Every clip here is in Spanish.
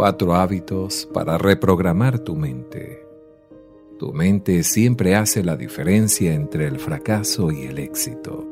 Cuatro hábitos para reprogramar tu mente. Tu mente siempre hace la diferencia entre el fracaso y el éxito.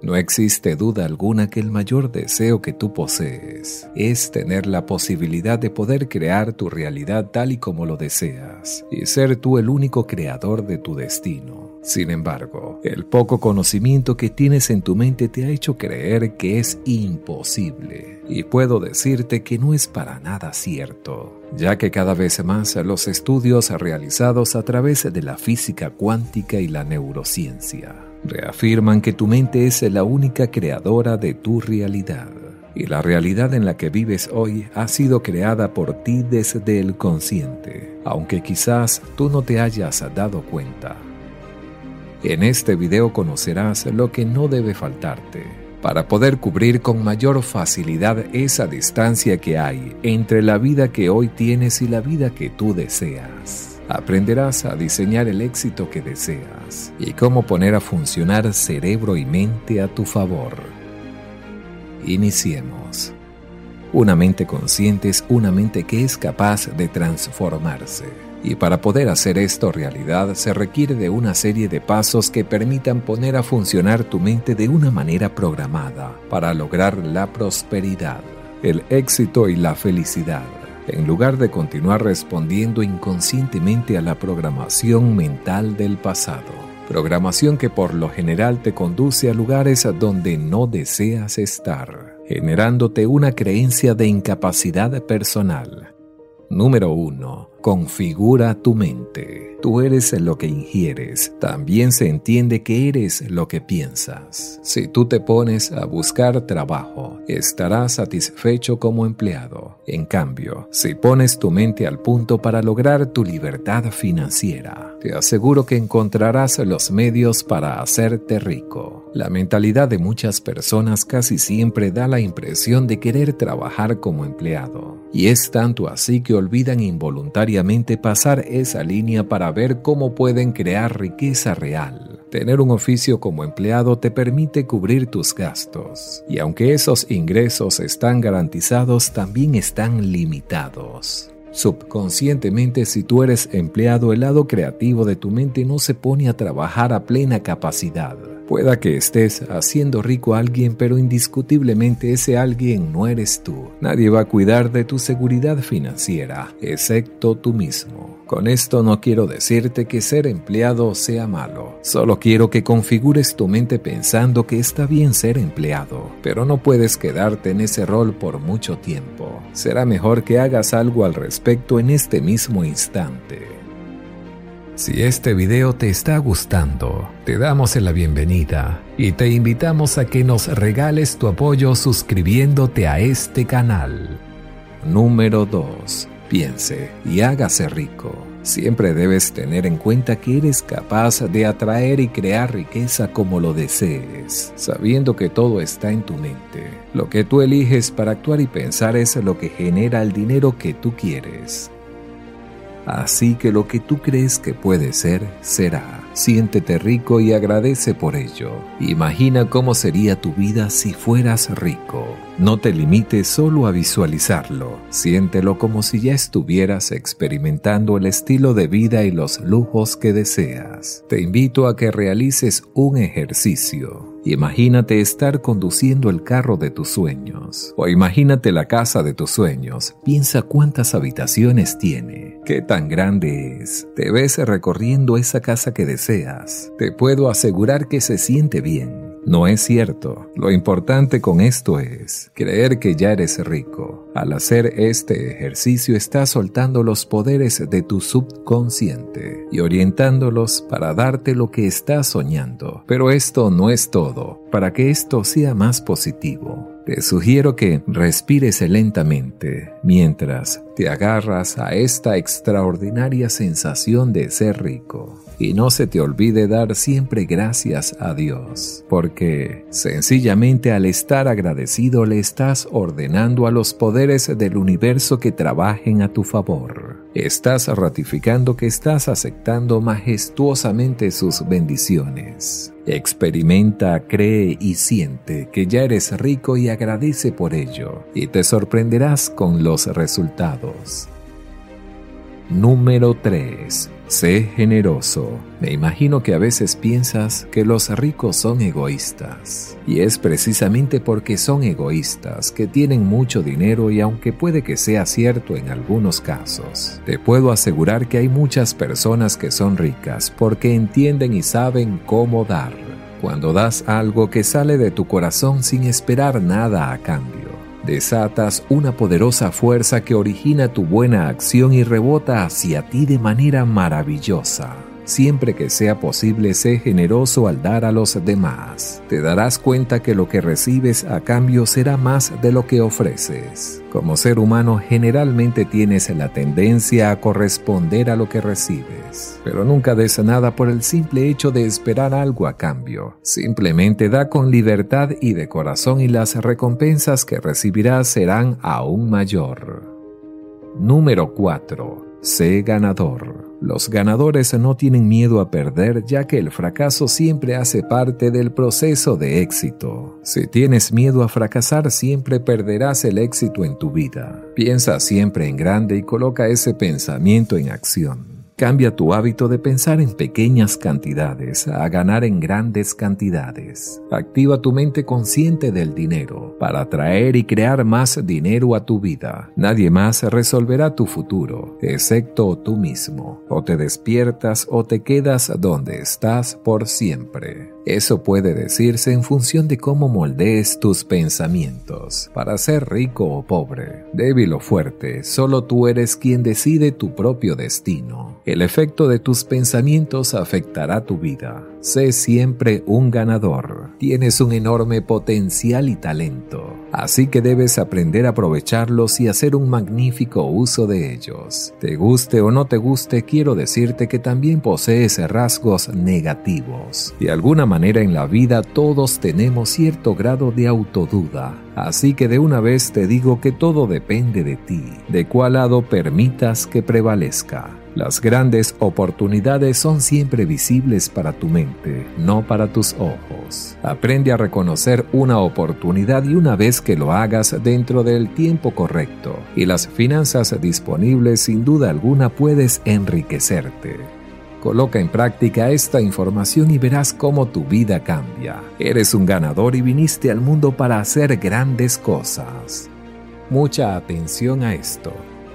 No existe duda alguna que el mayor deseo que tú posees es tener la posibilidad de poder crear tu realidad tal y como lo deseas y ser tú el único creador de tu destino. Sin embargo, el poco conocimiento que tienes en tu mente te ha hecho creer que es imposible. Y puedo decirte que no es para nada cierto, ya que cada vez más los estudios realizados a través de la física cuántica y la neurociencia reafirman que tu mente es la única creadora de tu realidad. Y la realidad en la que vives hoy ha sido creada por ti desde el consciente, aunque quizás tú no te hayas dado cuenta. En este video conocerás lo que no debe faltarte para poder cubrir con mayor facilidad esa distancia que hay entre la vida que hoy tienes y la vida que tú deseas. Aprenderás a diseñar el éxito que deseas y cómo poner a funcionar cerebro y mente a tu favor. Iniciemos. Una mente consciente es una mente que es capaz de transformarse. Y para poder hacer esto realidad se requiere de una serie de pasos que permitan poner a funcionar tu mente de una manera programada para lograr la prosperidad, el éxito y la felicidad, en lugar de continuar respondiendo inconscientemente a la programación mental del pasado. Programación que por lo general te conduce a lugares donde no deseas estar, generándote una creencia de incapacidad personal. Número 1. Configura tu mente. Tú eres lo que ingieres. También se entiende que eres lo que piensas. Si tú te pones a buscar trabajo, estarás satisfecho como empleado. En cambio, si pones tu mente al punto para lograr tu libertad financiera, te aseguro que encontrarás los medios para hacerte rico. La mentalidad de muchas personas casi siempre da la impresión de querer trabajar como empleado. Y es tanto así que olvidan involuntariamente pasar esa línea para ver cómo pueden crear riqueza real. Tener un oficio como empleado te permite cubrir tus gastos. Y aunque esos ingresos están garantizados, también están limitados. Subconscientemente, si tú eres empleado, el lado creativo de tu mente no se pone a trabajar a plena capacidad. Pueda que estés haciendo rico a alguien, pero indiscutiblemente ese alguien no eres tú. Nadie va a cuidar de tu seguridad financiera, excepto tú mismo. Con esto no quiero decirte que ser empleado sea malo. Solo quiero que configures tu mente pensando que está bien ser empleado, pero no puedes quedarte en ese rol por mucho tiempo. Será mejor que hagas algo al respecto en este mismo instante. Si este video te está gustando, te damos la bienvenida y te invitamos a que nos regales tu apoyo suscribiéndote a este canal. Número 2. Piense y hágase rico. Siempre debes tener en cuenta que eres capaz de atraer y crear riqueza como lo desees, sabiendo que todo está en tu mente. Lo que tú eliges para actuar y pensar es lo que genera el dinero que tú quieres. Así que lo que tú crees que puede ser, será. Siéntete rico y agradece por ello. Imagina cómo sería tu vida si fueras rico. No te limites solo a visualizarlo, siéntelo como si ya estuvieras experimentando el estilo de vida y los lujos que deseas. Te invito a que realices un ejercicio. Imagínate estar conduciendo el carro de tus sueños. O imagínate la casa de tus sueños. Piensa cuántas habitaciones tiene. ¿Qué tan grande es? Te ves recorriendo esa casa que deseas. Te puedo asegurar que se siente bien. No es cierto. Lo importante con esto es creer que ya eres rico. Al hacer este ejercicio estás soltando los poderes de tu subconsciente y orientándolos para darte lo que estás soñando. Pero esto no es todo. Para que esto sea más positivo, te sugiero que respires lentamente mientras te agarras a esta extraordinaria sensación de ser rico. Y no se te olvide dar siempre gracias a Dios, porque sencillamente al estar agradecido le estás ordenando a los poderes del universo que trabajen a tu favor. Estás ratificando que estás aceptando majestuosamente sus bendiciones. Experimenta, cree y siente que ya eres rico y agradece por ello, y te sorprenderás con los resultados. Número 3. Sé generoso. Me imagino que a veces piensas que los ricos son egoístas. Y es precisamente porque son egoístas que tienen mucho dinero y aunque puede que sea cierto en algunos casos, te puedo asegurar que hay muchas personas que son ricas porque entienden y saben cómo dar. Cuando das algo que sale de tu corazón sin esperar nada a cambio desatas una poderosa fuerza que origina tu buena acción y rebota hacia ti de manera maravillosa. Siempre que sea posible, sé generoso al dar a los demás. Te darás cuenta que lo que recibes a cambio será más de lo que ofreces. Como ser humano generalmente tienes la tendencia a corresponder a lo que recibes, pero nunca des nada por el simple hecho de esperar algo a cambio. Simplemente da con libertad y de corazón y las recompensas que recibirás serán aún mayor. Número 4. Sé ganador. Los ganadores no tienen miedo a perder ya que el fracaso siempre hace parte del proceso de éxito. Si tienes miedo a fracasar siempre perderás el éxito en tu vida. Piensa siempre en grande y coloca ese pensamiento en acción. Cambia tu hábito de pensar en pequeñas cantidades a ganar en grandes cantidades. Activa tu mente consciente del dinero para atraer y crear más dinero a tu vida. Nadie más resolverá tu futuro, excepto tú mismo. O te despiertas o te quedas donde estás por siempre. Eso puede decirse en función de cómo moldees tus pensamientos. Para ser rico o pobre, débil o fuerte, solo tú eres quien decide tu propio destino. El efecto de tus pensamientos afectará tu vida. Sé siempre un ganador. Tienes un enorme potencial y talento. Así que debes aprender a aprovecharlos y hacer un magnífico uso de ellos. Te guste o no te guste, quiero decirte que también posees rasgos negativos. De alguna manera en la vida todos tenemos cierto grado de autoduda. Así que de una vez te digo que todo depende de ti, de cuál lado permitas que prevalezca. Las grandes oportunidades son siempre visibles para tu mente, no para tus ojos. Aprende a reconocer una oportunidad y una vez que lo hagas dentro del tiempo correcto y las finanzas disponibles sin duda alguna puedes enriquecerte. Coloca en práctica esta información y verás cómo tu vida cambia. Eres un ganador y viniste al mundo para hacer grandes cosas. Mucha atención a esto.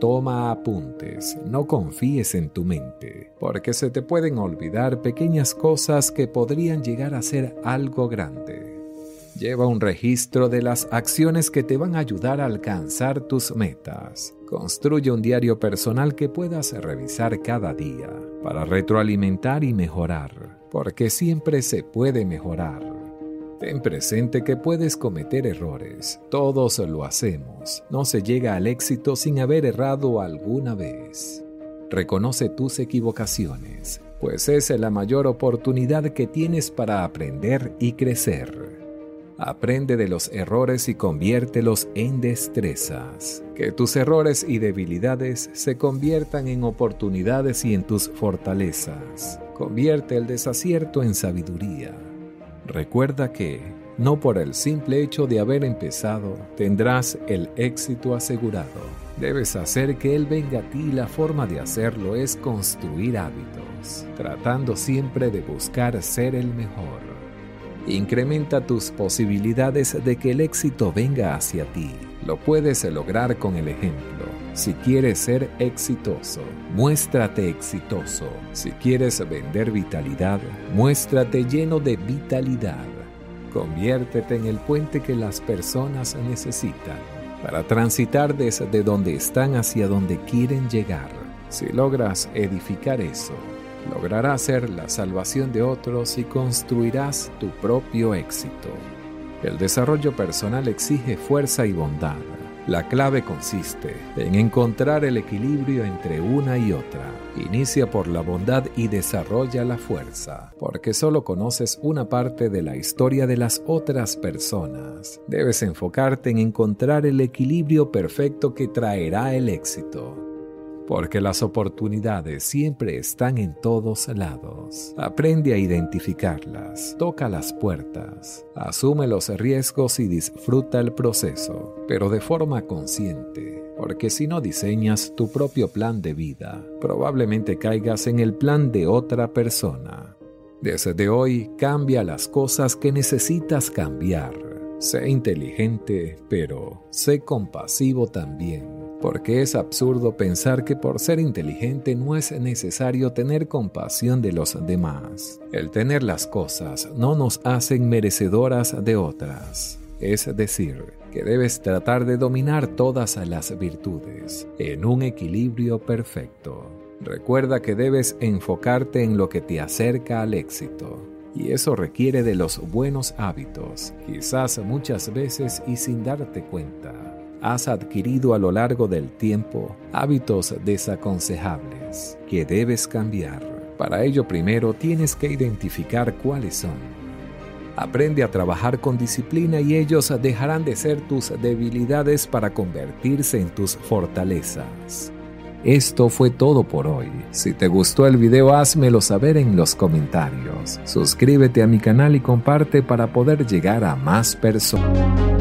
Toma apuntes, no confíes en tu mente, porque se te pueden olvidar pequeñas cosas que podrían llegar a ser algo grande. Lleva un registro de las acciones que te van a ayudar a alcanzar tus metas. Construye un diario personal que puedas revisar cada día para retroalimentar y mejorar, porque siempre se puede mejorar. Ten presente que puedes cometer errores, todos lo hacemos, no se llega al éxito sin haber errado alguna vez. Reconoce tus equivocaciones, pues es la mayor oportunidad que tienes para aprender y crecer. Aprende de los errores y conviértelos en destrezas. Que tus errores y debilidades se conviertan en oportunidades y en tus fortalezas. Convierte el desacierto en sabiduría Recuerda que, no por el simple hecho de haber empezado, tendrás el éxito asegurado. Debes hacer que Él venga a ti y la forma de hacerlo es construir hábitos, tratando siempre de buscar ser el mejor. Incrementa tus posibilidades de que el éxito venga hacia ti. Lo puedes lograr con el ejemplo. Si quieres ser exitoso, muéstrate exitoso. Si quieres vender vitalidad, muéstrate lleno de vitalidad. Conviértete en el puente que las personas necesitan para transitar desde donde están hacia donde quieren llegar. Si logras edificar eso, lograrás ser la salvación de otros y construirás tu propio éxito. El desarrollo personal exige fuerza y bondad la clave consiste en encontrar el equilibrio entre una y otra. Inicia por la bondad y desarrolla la fuerza, porque solo conoces una parte de la historia de las otras personas. Debes enfocarte en encontrar el equilibrio perfecto que traerá el éxito porque las oportunidades siempre están en todos lados. Aprende a identificarlas, toca las puertas, asume los riesgos y disfruta el proceso, pero de forma consciente, porque si no diseñas tu propio plan de vida, probablemente caigas en el plan de otra persona. Desde hoy cambia las cosas que necesitas cambiar. Sé inteligente, pero sé compasivo también porque es absurdo pensar que por ser inteligente no es necesario tener compasión de los demás. El tener las cosas no nos hacen merecedoras de otras. Es decir, que debes tratar de dominar todas las virtudes en un equilibrio perfecto. Recuerda que debes enfocarte en lo que te acerca al éxito. Y eso requiere de los buenos hábitos, quizás muchas veces y sin darte cuenta has adquirido a lo largo del tiempo hábitos desaconsejables que debes cambiar. Para ello primero tienes que identificar cuáles son. Aprende a trabajar con disciplina y ellos dejarán de ser tus debilidades para convertirse en tus fortalezas. Esto fue todo por hoy. Si te gustó el video házmelo saber en los comentarios. Suscríbete a mi canal y comparte para poder llegar a más personas.